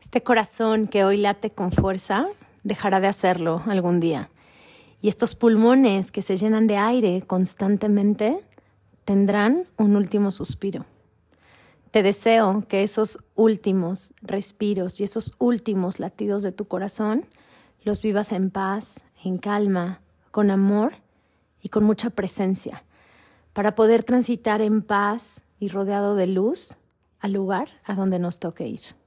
Este corazón que hoy late con fuerza dejará de hacerlo algún día. Y estos pulmones que se llenan de aire constantemente tendrán un último suspiro. Te deseo que esos últimos respiros y esos últimos latidos de tu corazón los vivas en paz, en calma, con amor y con mucha presencia, para poder transitar en paz y rodeado de luz al lugar a donde nos toque ir.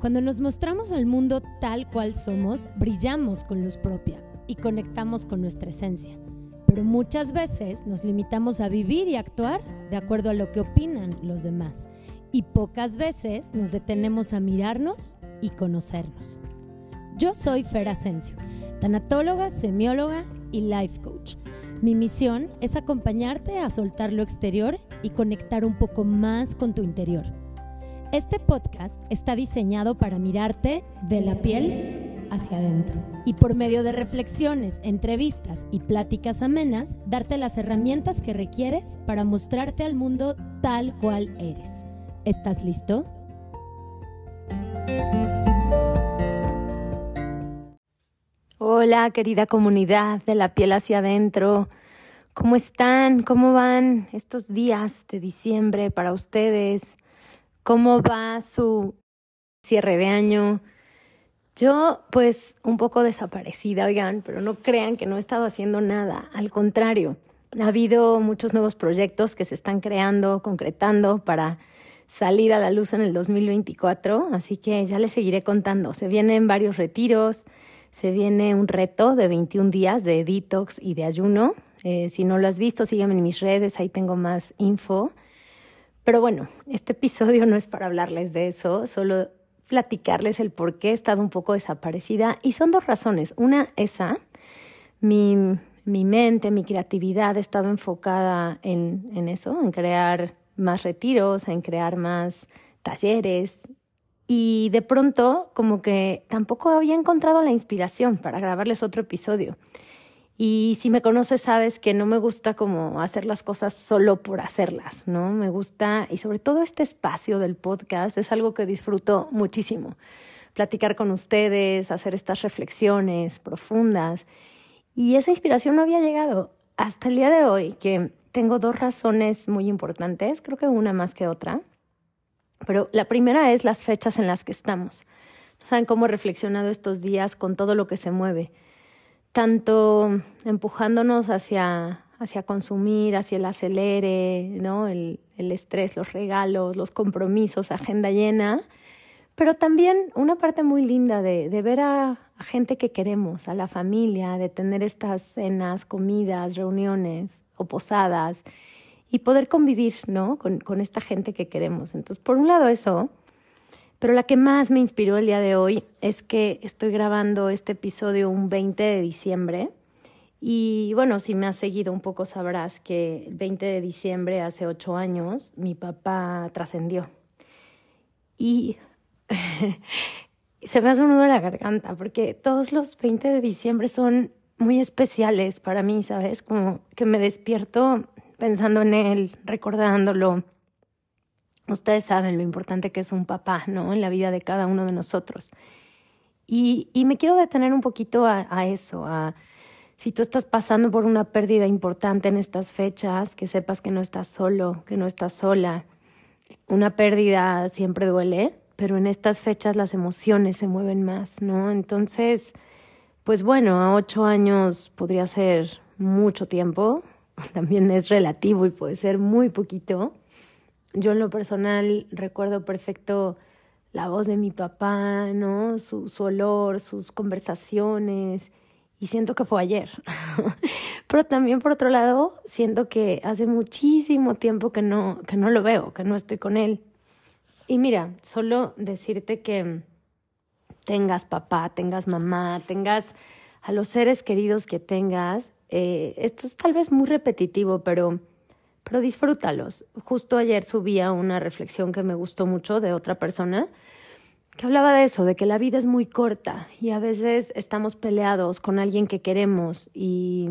Cuando nos mostramos al mundo tal cual somos, brillamos con luz propia y conectamos con nuestra esencia. Pero muchas veces nos limitamos a vivir y actuar de acuerdo a lo que opinan los demás. Y pocas veces nos detenemos a mirarnos y conocernos. Yo soy Fer Asensio, tanatóloga, semióloga y life coach. Mi misión es acompañarte a soltar lo exterior y conectar un poco más con tu interior este podcast está diseñado para mirarte de la piel hacia adentro y por medio de reflexiones, entrevistas y pláticas amenas, darte las herramientas que requieres para mostrarte al mundo tal cual eres. ¿Estás listo? Hola, querida comunidad de la piel hacia adentro. ¿Cómo están? ¿Cómo van estos días de diciembre para ustedes? ¿Cómo va su cierre de año? Yo, pues, un poco desaparecida, oigan, pero no crean que no he estado haciendo nada. Al contrario, ha habido muchos nuevos proyectos que se están creando, concretando para salir a la luz en el 2024, así que ya les seguiré contando. Se vienen varios retiros, se viene un reto de 21 días de detox y de ayuno. Eh, si no lo has visto, sígueme en mis redes, ahí tengo más info. Pero bueno, este episodio no es para hablarles de eso, solo platicarles el por qué he estado un poco desaparecida. Y son dos razones. Una, esa, mi, mi mente, mi creatividad ha estado enfocada en, en eso, en crear más retiros, en crear más talleres. Y de pronto, como que tampoco había encontrado la inspiración para grabarles otro episodio. Y si me conoces, sabes que no me gusta como hacer las cosas solo por hacerlas, ¿no? Me gusta, y sobre todo este espacio del podcast es algo que disfruto muchísimo. Platicar con ustedes, hacer estas reflexiones profundas. Y esa inspiración no había llegado hasta el día de hoy, que tengo dos razones muy importantes, creo que una más que otra. Pero la primera es las fechas en las que estamos. No saben cómo he reflexionado estos días con todo lo que se mueve tanto empujándonos hacia, hacia consumir, hacia el acelere, ¿no? el, el estrés, los regalos, los compromisos, agenda llena, pero también una parte muy linda de, de ver a, gente que queremos, a la familia, de tener estas cenas, comidas, reuniones o posadas y poder convivir ¿no? con, con esta gente que queremos. Entonces, por un lado eso, pero la que más me inspiró el día de hoy es que estoy grabando este episodio un 20 de diciembre. Y bueno, si me has seguido un poco sabrás que el 20 de diciembre, hace ocho años, mi papá trascendió. Y se me hace un nudo en la garganta porque todos los 20 de diciembre son muy especiales para mí, ¿sabes? Como que me despierto pensando en él, recordándolo Ustedes saben lo importante que es un papá, ¿no? En la vida de cada uno de nosotros. Y, me quiero detener un poquito a, a eso, a si tú estás pasando por una pérdida importante en estas fechas, que sepas que no estás solo, que no estás sola. Una pérdida siempre duele, pero en estas fechas las emociones se mueven más, ¿no? Entonces, pues bueno, a ocho años podría ser mucho tiempo, también es relativo y puede ser muy poquito, yo en lo personal recuerdo perfecto la voz de mi papá, ¿no? Su, olor, sus conversaciones, y siento que fue ayer. Pero también por otro lado, siento que hace muchísimo tiempo que no, que no lo veo, que no estoy con él. Y mira, solo decirte que tengas papá, tengas mamá, tengas a los seres queridos que tengas, eh, esto es tal vez muy repetitivo, pero pero disfrútalos. Justo ayer subía una reflexión que me gustó mucho de otra persona que hablaba de eso, de que la vida es muy corta y a veces estamos peleados con alguien que queremos y,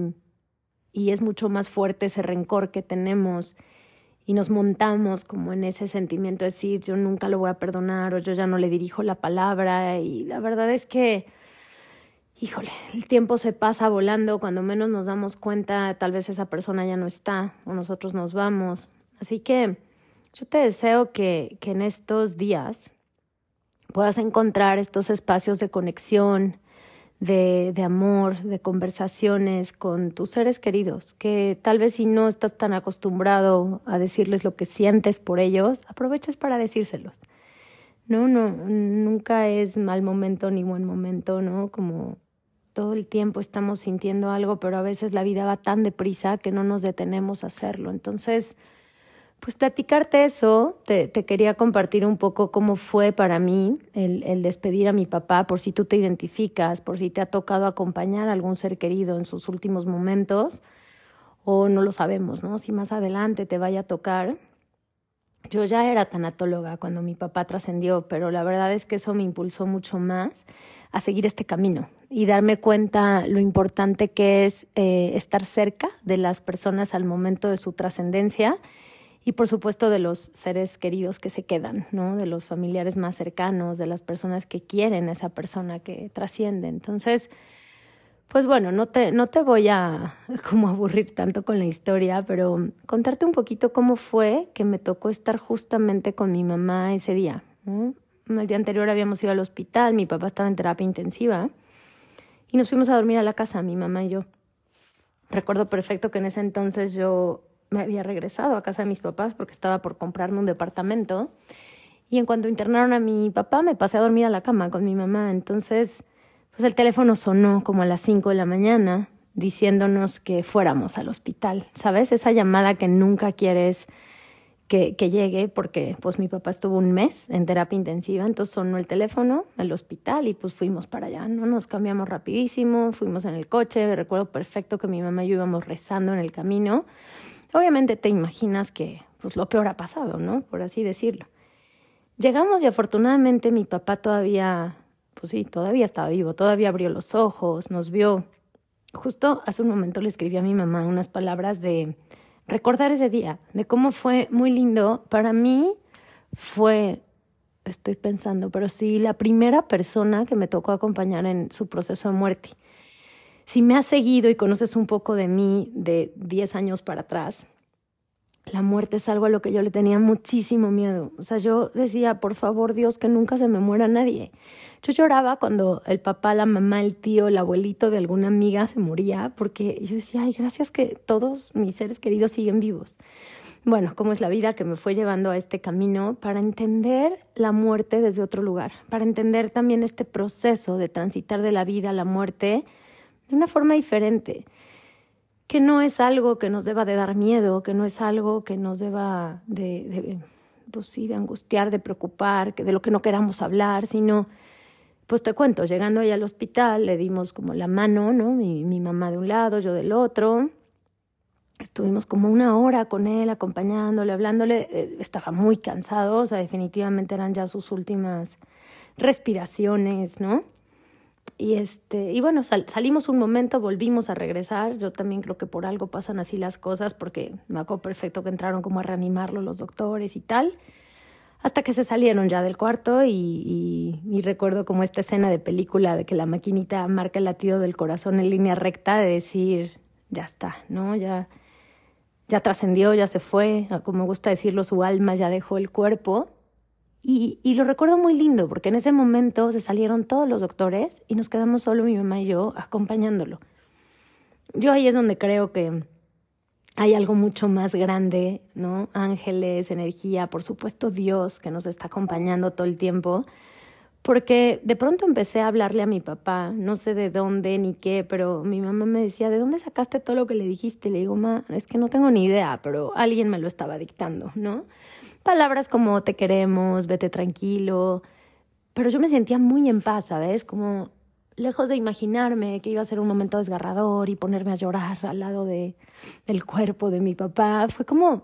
y es mucho más fuerte ese rencor que tenemos y nos montamos como en ese sentimiento de decir yo nunca lo voy a perdonar o yo ya no le dirijo la palabra y la verdad es que híjole, el tiempo se pasa volando, cuando menos nos damos cuenta tal vez esa persona ya no está o nosotros nos vamos. Así que yo te deseo que, que en estos días puedas encontrar estos espacios de conexión, de, de, amor, de conversaciones con tus seres queridos, que tal vez si no estás tan acostumbrado a decirles lo que sientes por ellos, aproveches para decírselos. No, no, nunca es mal momento ni buen momento, ¿no? Como todo el tiempo estamos sintiendo algo, pero a veces la vida va tan deprisa que no nos detenemos a hacerlo. Entonces, pues platicarte eso, te, quería compartir un poco cómo fue para mí el, el, despedir a mi papá, por si tú te identificas, por si te ha tocado acompañar a algún ser querido en sus últimos momentos, o no lo sabemos, ¿no? Si más adelante te vaya a tocar. Yo ya era tanatóloga cuando mi papá trascendió, pero la verdad es que eso me impulsó mucho más a seguir este camino y darme cuenta lo importante que es eh, estar cerca de las personas al momento de su trascendencia y por supuesto de los seres queridos que se quedan, ¿no? De los familiares más cercanos, de las personas que quieren a esa persona que trasciende. Entonces, pues bueno, no te, no te voy a como aburrir tanto con la historia, pero contarte un poquito cómo fue que me tocó estar justamente con mi mamá ese día. El día anterior habíamos ido al hospital, mi papá estaba en terapia intensiva y nos fuimos a dormir a la casa, mi mamá y yo. Recuerdo perfecto que en ese entonces yo me había regresado a casa de mis papás porque estaba por comprarme un departamento. Y en cuanto internaron a mi papá, me pasé a dormir a la cama con mi mamá. Entonces, pues el teléfono sonó como a las cinco de la mañana diciéndonos que fuéramos al hospital. ¿Sabes? Esa llamada que nunca quieres que, que llegue porque pues mi papá estuvo un mes en terapia intensiva, entonces sonó el teléfono, el hospital y pues fuimos para allá, ¿no? Nos cambiamos rapidísimo, fuimos en el coche, me recuerdo perfecto que mi mamá y yo íbamos rezando en el camino Obviamente te imaginas que pues lo peor ha pasado, ¿no? Por así decirlo. Llegamos y afortunadamente mi papá todavía, pues sí, todavía estaba vivo, todavía abrió los ojos, nos vio. Justo hace un momento le escribí a mi mamá unas palabras de recordar ese día, de cómo fue muy lindo. Para mí fue, estoy pensando, pero sí, la primera persona que me tocó acompañar en su proceso de muerte. Si me has seguido y conoces un poco de mí de 10 años para atrás, la muerte es algo a lo que yo le tenía muchísimo miedo. O sea, yo decía, por favor, Dios, que nunca se me muera nadie. Yo lloraba cuando el papá, la mamá, el tío, el abuelito de alguna amiga se moría, porque yo decía, ay, gracias que todos mis seres queridos siguen vivos. Bueno, cómo es la vida que me fue llevando a este camino para entender la muerte desde otro lugar, para entender también este proceso de transitar de la vida a la muerte de una forma diferente, que no es algo que nos deba de dar miedo, que no es algo que nos deba de, de, pues de angustiar, de preocupar, que de lo que no queramos hablar, sino, pues te cuento, llegando ahí al hospital le dimos como la mano, ¿no? Mi, mi mamá de un lado, yo del otro. Estuvimos como una hora con él, acompañándole, hablándole. Eh, estaba muy cansado, o sea, definitivamente eran ya sus últimas respiraciones, ¿no? Y, este, y bueno, salimos un momento, volvimos a regresar. Yo también creo que por algo pasan así las cosas, porque me acuerdo perfecto que entraron como a reanimarlo los doctores y tal, hasta que se salieron ya del cuarto y, y, recuerdo como esta escena de película de que la maquinita marca el latido del corazón en línea recta, de decir, ya está, ¿no? Ya, ya trascendió, ya se fue, como gusta decirlo, su alma ya dejó el cuerpo y, lo recuerdo muy lindo porque en ese momento se salieron todos los doctores y nos quedamos solo mi mamá y yo acompañándolo. Yo ahí es donde creo que hay algo mucho más grande, ¿no? Ángeles, energía, por supuesto Dios que nos está acompañando todo el tiempo. Porque de pronto empecé a hablarle a mi papá, no sé de dónde ni qué, pero mi mamá me decía, ¿de dónde sacaste todo lo que le dijiste? Le digo, ma, es que no tengo ni idea, pero alguien me lo estaba dictando, ¿no? Palabras como te queremos, vete tranquilo, pero yo me sentía muy en paz, ¿sabes? Como lejos de imaginarme que iba a ser un momento desgarrador y ponerme a llorar al lado de, del cuerpo de mi papá, fue como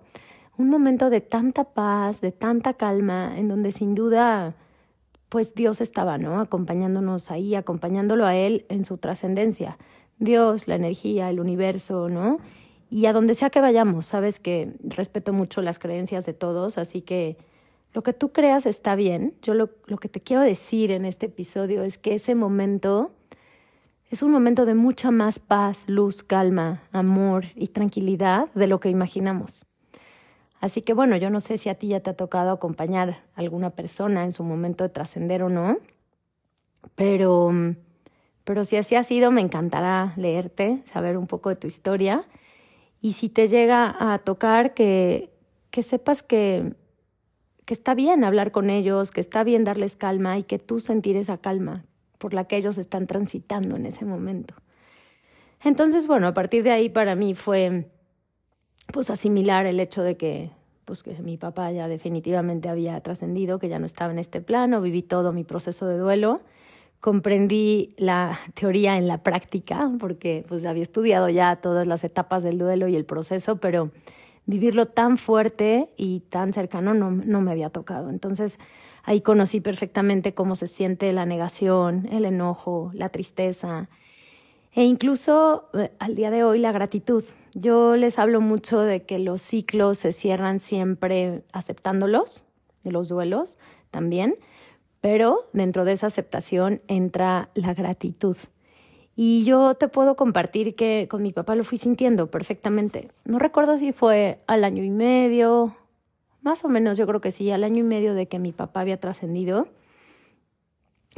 un momento de tanta paz, de tanta calma, en donde sin duda, pues Dios estaba, ¿no? Acompañándonos ahí, acompañándolo a Él en su trascendencia. Dios, la energía, el universo, ¿no? Y a donde sea que vayamos, sabes que respeto mucho las creencias de todos, así que lo que tú creas está bien. Yo lo, lo que te quiero decir en este episodio es que ese momento es un momento de mucha más paz, luz, calma, amor y tranquilidad de lo que imaginamos. Así que bueno, yo no sé si a ti ya te ha tocado acompañar a alguna persona en su momento de trascender o no, pero, pero si así ha sido, me encantará leerte, saber un poco de tu historia y si te llega a tocar que, que sepas que, que está bien hablar con ellos, que está bien darles calma y que tú sentir esa calma por la que ellos están transitando en ese momento. Entonces, bueno, a partir de ahí para mí fue pues asimilar el hecho de que pues que mi papá ya definitivamente había trascendido, que ya no estaba en este plano, viví todo mi proceso de duelo, comprendí la teoría en la práctica, porque pues había estudiado ya todas las etapas del duelo y el proceso, pero vivirlo tan fuerte y tan cercano no, no me había tocado. Entonces ahí conocí perfectamente cómo se siente la negación, el enojo, la tristeza, e incluso eh, al día de hoy la gratitud. Yo les hablo mucho de que los ciclos se cierran siempre aceptándolos, de los duelos también, pero dentro de esa aceptación entra la gratitud. Y yo te puedo compartir que con mi papá lo fui sintiendo perfectamente. No recuerdo si fue al año y medio, más o menos yo creo que sí, al año y medio de que mi papá había trascendido,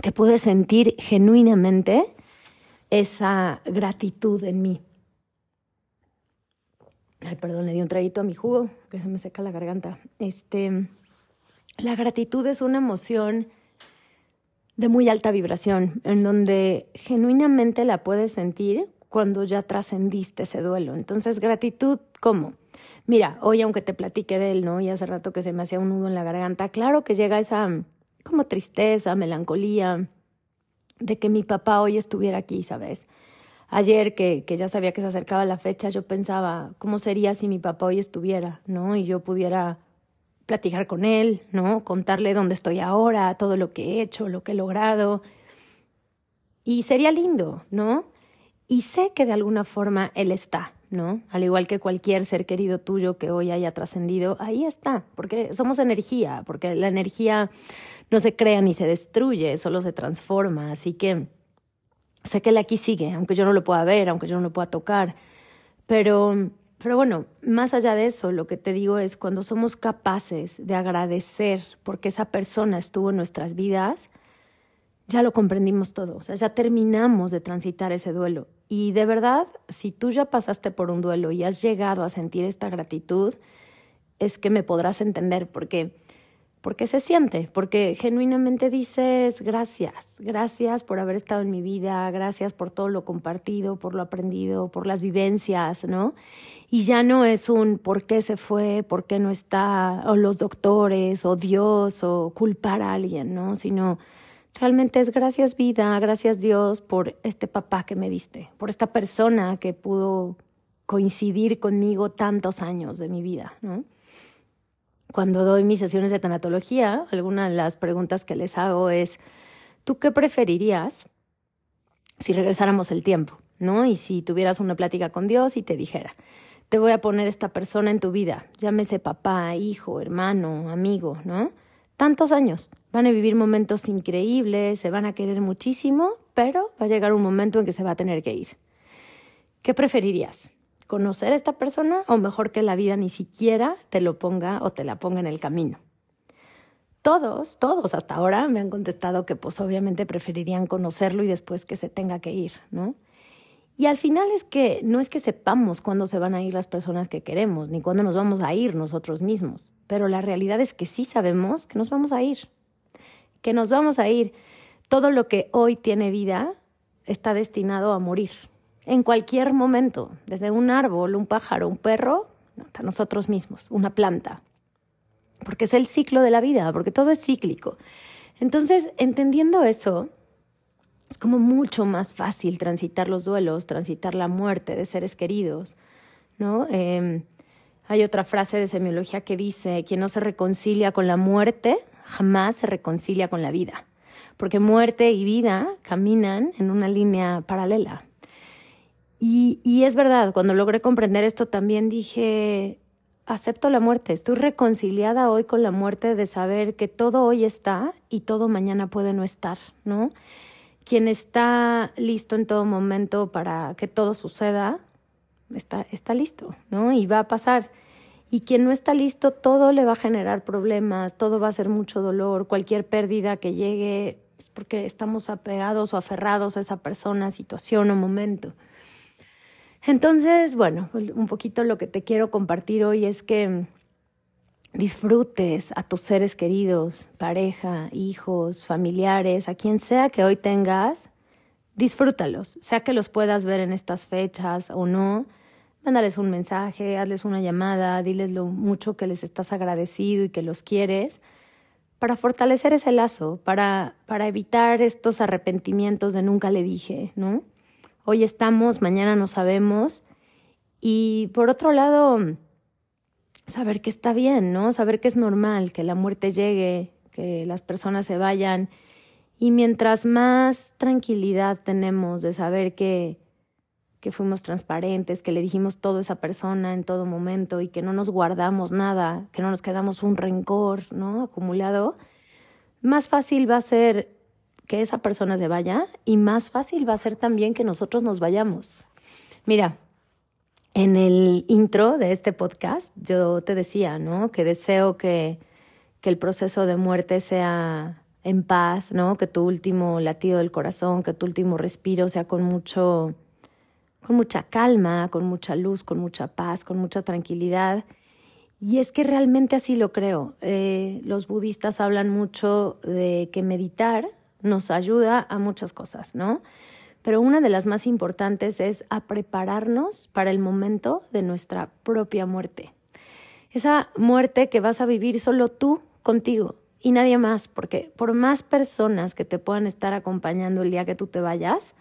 que pude sentir genuinamente esa gratitud en mí. Ay, perdón, le di un traguito a mi jugo, que se me seca la garganta. Este, la gratitud es una emoción de muy alta vibración, en donde genuinamente la puedes sentir cuando ya trascendiste ese duelo. Entonces, gratitud, ¿cómo? Mira, hoy aunque te platique de él, ¿no? Y hace rato que se me hacía un nudo en la garganta, claro que llega esa como tristeza, melancolía, de que mi papá hoy estuviera aquí, ¿sabes? Ayer que, que ya sabía que se acercaba la fecha, yo pensaba, ¿cómo sería si mi papá hoy estuviera, ¿no? Y yo pudiera platicar con él, ¿no? Contarle dónde estoy ahora, todo lo que he hecho, lo que he logrado. Y sería lindo, ¿no? Y sé que de alguna forma él está, ¿no? Al igual que cualquier ser querido tuyo que hoy haya trascendido, ahí está, porque somos energía, porque la energía no se crea ni se destruye, solo se transforma. Así que sé que él aquí sigue, aunque yo no lo pueda ver, aunque yo no lo pueda tocar. Pero, pero bueno, más allá de eso, lo que te digo es cuando somos capaces de agradecer porque esa persona estuvo en nuestras vidas, ya lo comprendimos todo, o sea, ya terminamos de transitar ese duelo. Y de verdad, si tú ya pasaste por un duelo y has llegado a sentir esta gratitud, es que me podrás entender, porque porque se siente, porque genuinamente dices gracias, gracias por haber estado en mi vida, gracias por todo lo compartido, por lo aprendido, por las vivencias, ¿no? Y ya no es un por qué se fue, por qué no está, o los doctores, o Dios, o culpar a alguien, ¿no? Sino realmente es gracias vida, gracias Dios por este papá que me diste, por esta persona que pudo coincidir conmigo tantos años de mi vida, ¿no? Cuando doy mis sesiones de tanatología, alguna de las preguntas que les hago es, ¿tú qué preferirías si regresáramos el tiempo? ¿No? Y si tuvieras una plática con Dios y te dijera, te voy a poner esta persona en tu vida, llámese papá, hijo, hermano, amigo, ¿no? Tantos años, van a vivir momentos increíbles, se van a querer muchísimo, pero va a llegar un momento en que se va a tener que ir. ¿Qué preferirías? Conocer a esta persona o mejor que la vida ni siquiera te lo ponga o te la ponga en el camino. Todos, todos hasta ahora me han contestado que pues obviamente preferirían conocerlo y después que se tenga que ir, ¿no? Y al final es que no es que sepamos cuándo se van a ir las personas que queremos, ni cuándo nos vamos a ir nosotros mismos, pero la realidad es que sí sabemos que nos vamos a ir, que nos vamos a ir. Todo lo que hoy tiene vida está destinado a morir, en cualquier momento, desde un árbol, un pájaro, un perro, hasta nosotros mismos, una planta. Porque es el ciclo de la vida, porque todo es cíclico. Entonces, entendiendo eso, es como mucho más fácil transitar los duelos, transitar la muerte de seres queridos, ¿no? Em, hay otra frase de semiología que dice, quien no se reconcilia con la muerte, jamás se reconcilia con la vida, porque muerte y vida caminan en una línea paralela. Y, es verdad, cuando logré comprender esto también dije, acepto la muerte, estoy reconciliada hoy con la muerte de saber que todo hoy está y todo mañana puede no estar, ¿no? Quien está listo en todo momento para que todo suceda, está, está listo, ¿no? Y va a pasar. Y quien no está listo, todo le va a generar problemas, todo va a ser mucho dolor, cualquier pérdida que llegue es porque estamos apegados o aferrados a esa persona, situación o momento. Entonces, bueno, un poquito lo que te quiero compartir hoy es que disfrutes a tus seres queridos, pareja, hijos, familiares, a quien sea que hoy tengas, disfrútalos, sea que los puedas ver en estas fechas o no, mándales un mensaje, hazles una llamada, diles lo mucho que les estás agradecido y que los quieres, para fortalecer ese lazo, para, para evitar estos arrepentimientos de nunca le dije, ¿no? Hoy estamos, mañana no sabemos. Y por otro lado, saber que está bien, ¿no? Saber que es normal, que la muerte llegue, que las personas se vayan. Y mientras más tranquilidad tenemos de saber que, que fuimos transparentes, que le dijimos todo a esa persona en todo momento y que no nos guardamos nada, que no nos quedamos un rencor, ¿no? acumulado, más fácil va a ser que esa persona se vaya y más fácil va a ser también que nosotros nos vayamos. Mira, en el intro de este podcast yo te decía, ¿no? Que deseo que, que el proceso de muerte sea en paz, ¿no? Que tu último latido del corazón, que tu último respiro sea con mucho con mucha calma, con mucha luz, con mucha paz, con mucha tranquilidad. Y es que realmente así lo creo. Eh, los budistas hablan mucho de que meditar nos ayuda a muchas cosas, ¿no? Pero una de las más importantes es a prepararnos para el momento de nuestra propia muerte. Esa muerte que vas a vivir solo tú contigo y nadie más, porque por más personas que te puedan estar acompañando el día que tú te vayas,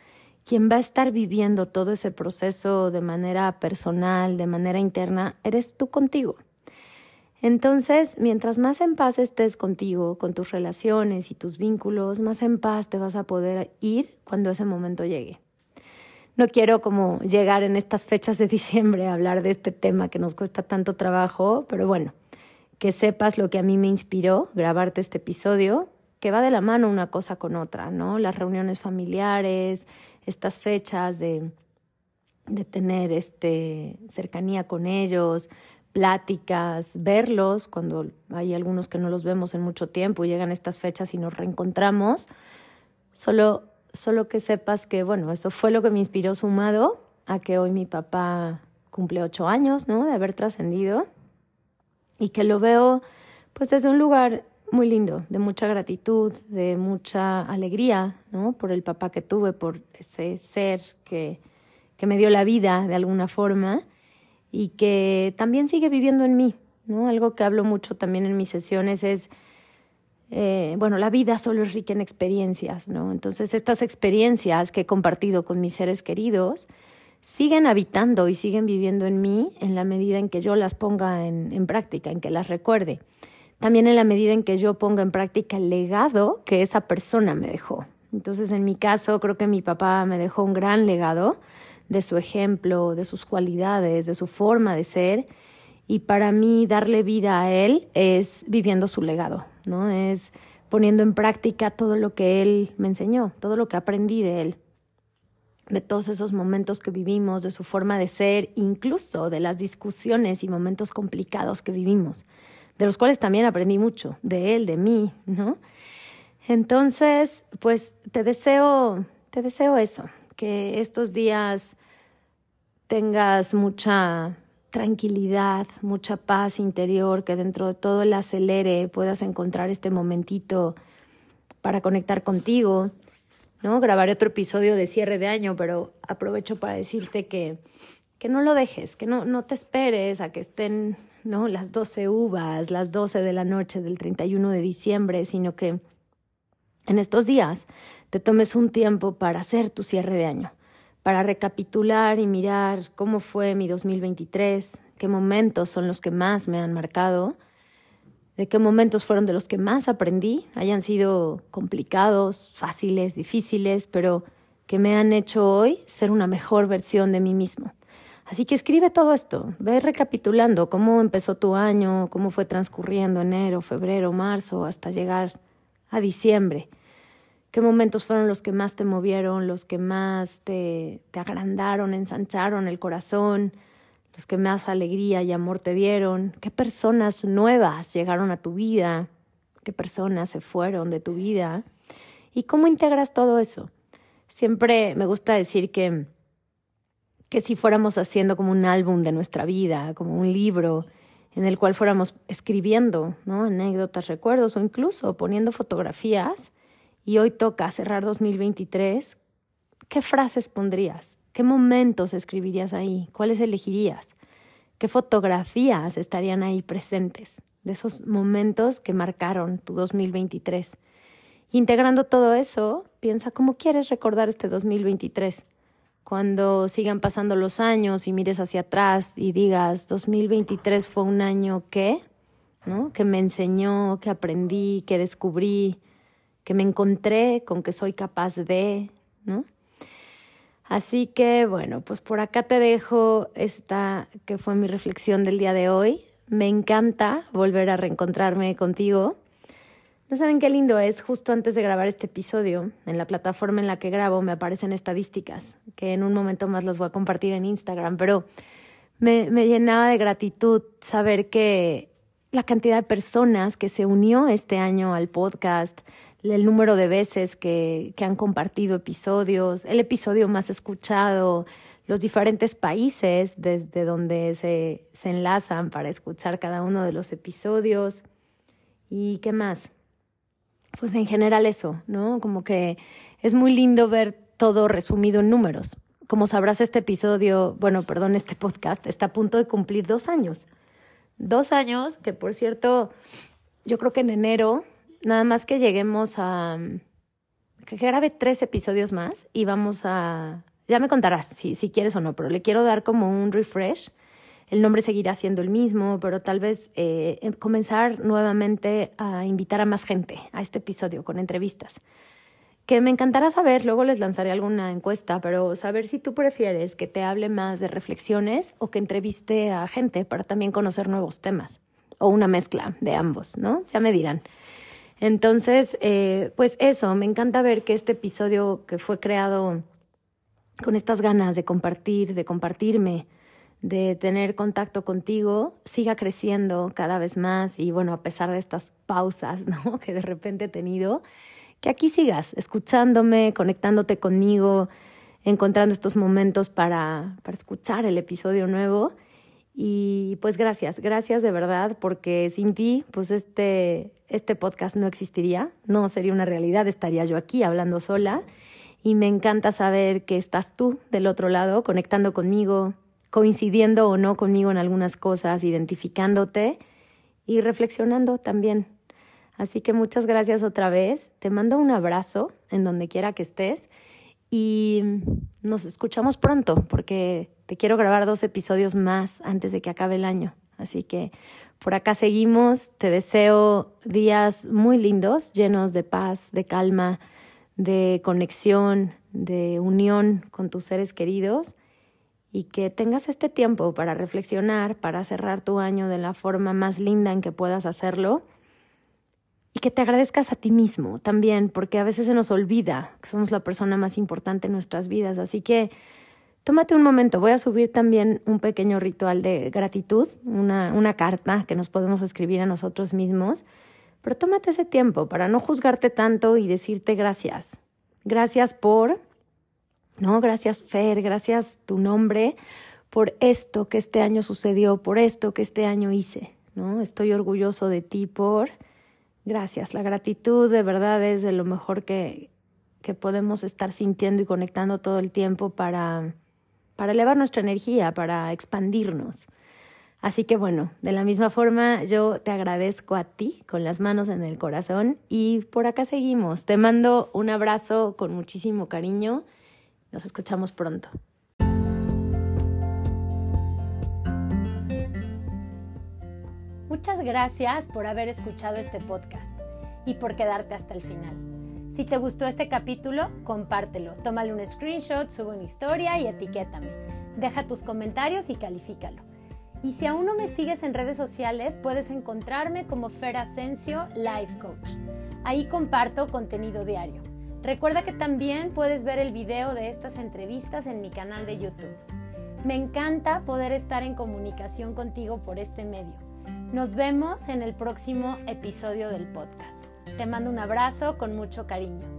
quien va a estar viviendo todo ese proceso de manera personal, de manera interna, eres tú contigo. Entonces, mientras más en paz estés contigo, con tus relaciones y tus vínculos, más en paz te vas a poder ir cuando ese momento llegue. No quiero como llegar en estas fechas de diciembre a hablar de este tema que nos cuesta tanto trabajo, pero bueno, que sepas lo que a mí me inspiró grabarte este episodio, que va de la mano una cosa con otra, ¿no? Las reuniones familiares, estas fechas de, de tener este, cercanía con ellos, pláticas, verlos, cuando hay algunos que no los vemos en mucho tiempo y llegan estas fechas y nos reencontramos, solo, solo que sepas que, bueno, eso fue lo que me inspiró sumado a que hoy mi papá cumple ocho años, ¿no? De haber trascendido y que lo veo pues desde un lugar muy lindo, de mucha gratitud, de mucha alegría, ¿no? Por el papá que tuve, por ese ser que, que me dio la vida de alguna forma y que también sigue viviendo en mí, ¿no? Algo que hablo mucho también en mis sesiones es, eh, bueno, la vida solo es rica en experiencias, ¿no? Entonces estas experiencias que he compartido con mis seres queridos siguen habitando y siguen viviendo en mí en la medida en que yo las ponga en, en práctica, en que las recuerde. También en la medida en que yo ponga en práctica el legado que esa persona me dejó. Entonces, en mi caso, creo que mi papá me dejó un gran legado de su ejemplo, de sus cualidades, de su forma de ser. Y para mí darle vida a él es viviendo su legado, ¿no? Es poniendo en práctica todo lo que él me enseñó, todo lo que aprendí de él, de todos esos momentos que vivimos, de su forma de ser, incluso de las discusiones y momentos complicados que vivimos, de los cuales también aprendí mucho, de él, de mí, ¿no? Entonces, pues te deseo, te deseo eso, que estos días tengas mucha tranquilidad, mucha paz interior, que dentro de todo el acelere puedas encontrar este momentito para conectar contigo, ¿no? Grabaré otro episodio de cierre de año, pero aprovecho para decirte que, que no lo dejes, que no, no te esperes a que estén, ¿no? Las 12 uvas, las 12 de la noche del 31 de diciembre, sino que en estos días te tomes un tiempo para hacer tu cierre de año, para recapitular y mirar cómo fue mi 2023, qué momentos son los que más me han marcado, de qué momentos fueron de los que más aprendí, hayan sido complicados, fáciles, difíciles, pero que me han hecho hoy ser una mejor versión de mí mismo. Así que escribe todo esto, ve recapitulando cómo empezó tu año, cómo fue transcurriendo enero, febrero, marzo, hasta llegar a diciembre. ¿Qué momentos fueron los que más te movieron, los que más te, agrandaron, ensancharon el corazón, los que más alegría y amor te dieron? ¿Qué personas nuevas llegaron a tu vida? ¿Qué personas se fueron de tu vida? ¿Y cómo integras todo eso? Siempre me gusta decir que que si fuéramos haciendo como un álbum de nuestra vida, como un libro en el cual fuéramos escribiendo ¿no? anécdotas, recuerdos o incluso poniendo fotografías, y hoy toca cerrar 2023, ¿qué frases pondrías? ¿Qué momentos escribirías ahí? ¿Cuáles elegirías? ¿Qué fotografías estarían ahí presentes de esos momentos que marcaron tu 2023? Integrando todo eso, piensa cómo quieres recordar este 2023 cuando sigan pasando los años y mires hacia atrás y digas, 2023 fue un año que, ¿no? Que me enseñó, que aprendí, que descubrí, que me encontré con que soy capaz de, ¿no? Así que bueno, pues por acá te dejo esta que fue mi reflexión del día de hoy. Me encanta volver a reencontrarme contigo. No saben qué lindo es, justo antes de grabar este episodio, en la plataforma en la que grabo me aparecen estadísticas, que en un momento más las voy a compartir en Instagram, pero me, me llenaba de gratitud saber que la cantidad de personas que se unió este año al podcast, el número de veces que, que han compartido episodios, el episodio más escuchado, los diferentes países desde donde se, se enlazan para escuchar cada uno de los episodios. ¿Y qué más? pues en general eso, ¿no? Como que es muy lindo ver todo resumido en números. Como sabrás, este episodio, bueno, perdón, este podcast está a punto de cumplir dos años. Dos años que, por cierto, yo creo que en enero, nada más que lleguemos a... que grabe tres episodios más y vamos a... Ya me contarás si, si quieres o no, pero le quiero dar como un refresh el nombre seguirá siendo el mismo, pero tal vez eh, em, comenzar nuevamente a invitar a más gente a este episodio con entrevistas. Que me encantará saber, luego les lanzaré alguna encuesta, pero saber si tú prefieres que te hable más de reflexiones o que entreviste a gente para también conocer nuevos temas, o una mezcla de ambos, ¿no? Ya me dirán. Entonces, eh, pues eso, me encanta ver que este episodio que fue creado con estas ganas de compartir, de compartirme, de tener contacto contigo siga creciendo cada vez más y bueno, a pesar de estas pausas ¿no? que de repente he tenido, que aquí sigas escuchándome, conectándote conmigo, encontrando estos momentos para, para escuchar el episodio nuevo. Y pues gracias, gracias de verdad, porque sin ti, pues este, este podcast no existiría, no sería una realidad, estaría yo aquí hablando sola. Y me encanta saber que estás tú del otro lado, conectando conmigo, coincidiendo o no conmigo en algunas cosas, identificándote y reflexionando también. Así que muchas gracias otra vez. Te mando un abrazo en donde quiera que estés y nos escuchamos pronto porque te quiero grabar dos episodios más antes de que acabe el año. Así que por acá seguimos. Te deseo días muy lindos, llenos de paz, de calma, de conexión, de unión con tus seres queridos y que tengas este tiempo para reflexionar, para cerrar tu año de la forma más linda en que puedas hacerlo y que te agradezcas a ti mismo también, porque a veces se nos olvida que somos la persona más importante en nuestras vidas. Así que tómate un momento, voy a subir también un pequeño ritual de gratitud, una, una carta que nos podemos escribir a nosotros mismos, pero tómate ese tiempo para no juzgarte tanto y decirte gracias. Gracias por ¿no? Gracias Fer, gracias tu nombre por esto que este año sucedió, por esto que este año hice, ¿no? Estoy orgulloso de ti por... Gracias, la gratitud de verdad es de lo mejor que, que podemos estar sintiendo y conectando todo el tiempo para, para elevar nuestra energía, para expandirnos. Así que bueno, de la misma forma yo te agradezco a ti con las manos en el corazón y por acá seguimos. Te mando un abrazo con muchísimo cariño nos escuchamos pronto. Muchas gracias por haber escuchado este podcast y por quedarte hasta el final. Si te gustó este capítulo, compártelo, tómale un screenshot, sube una historia y etiquétame. Deja tus comentarios y califícalo. Y si aún no me sigues en redes sociales, puedes encontrarme como Fer Asensio Life Coach. Ahí comparto contenido diario. Recuerda que también puedes ver el video de estas entrevistas en mi canal de YouTube. Me encanta poder estar en comunicación contigo por este medio. Nos vemos en el próximo episodio del podcast. Te mando un abrazo con mucho cariño.